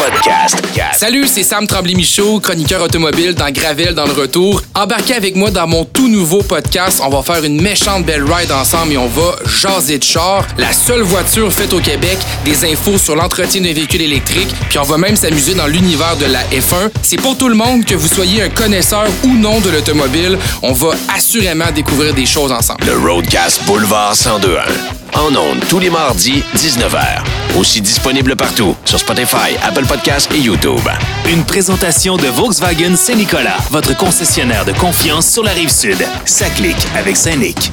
podcast. Salut, c'est Sam Tremblay-Michaud, chroniqueur automobile dans Gravel dans le retour. Embarquez avec moi dans mon tout nouveau podcast. On va faire une méchante belle ride ensemble et on va jaser de char. La seule voiture faite au Québec, des infos sur l'entretien d'un véhicule électrique, puis on va même s'amuser dans l'univers de la F1. C'est pour tout le monde, que vous soyez un connaisseur ou non de l'automobile. On va assurément découvrir des choses ensemble. Le Roadcast Boulevard 1021. En ondes tous les mardis, 19h. Aussi disponible partout sur Spotify, Apple Podcasts et YouTube. Une présentation de Volkswagen Saint-Nicolas, votre concessionnaire de confiance sur la rive sud. Ça clique avec Saint-Nic.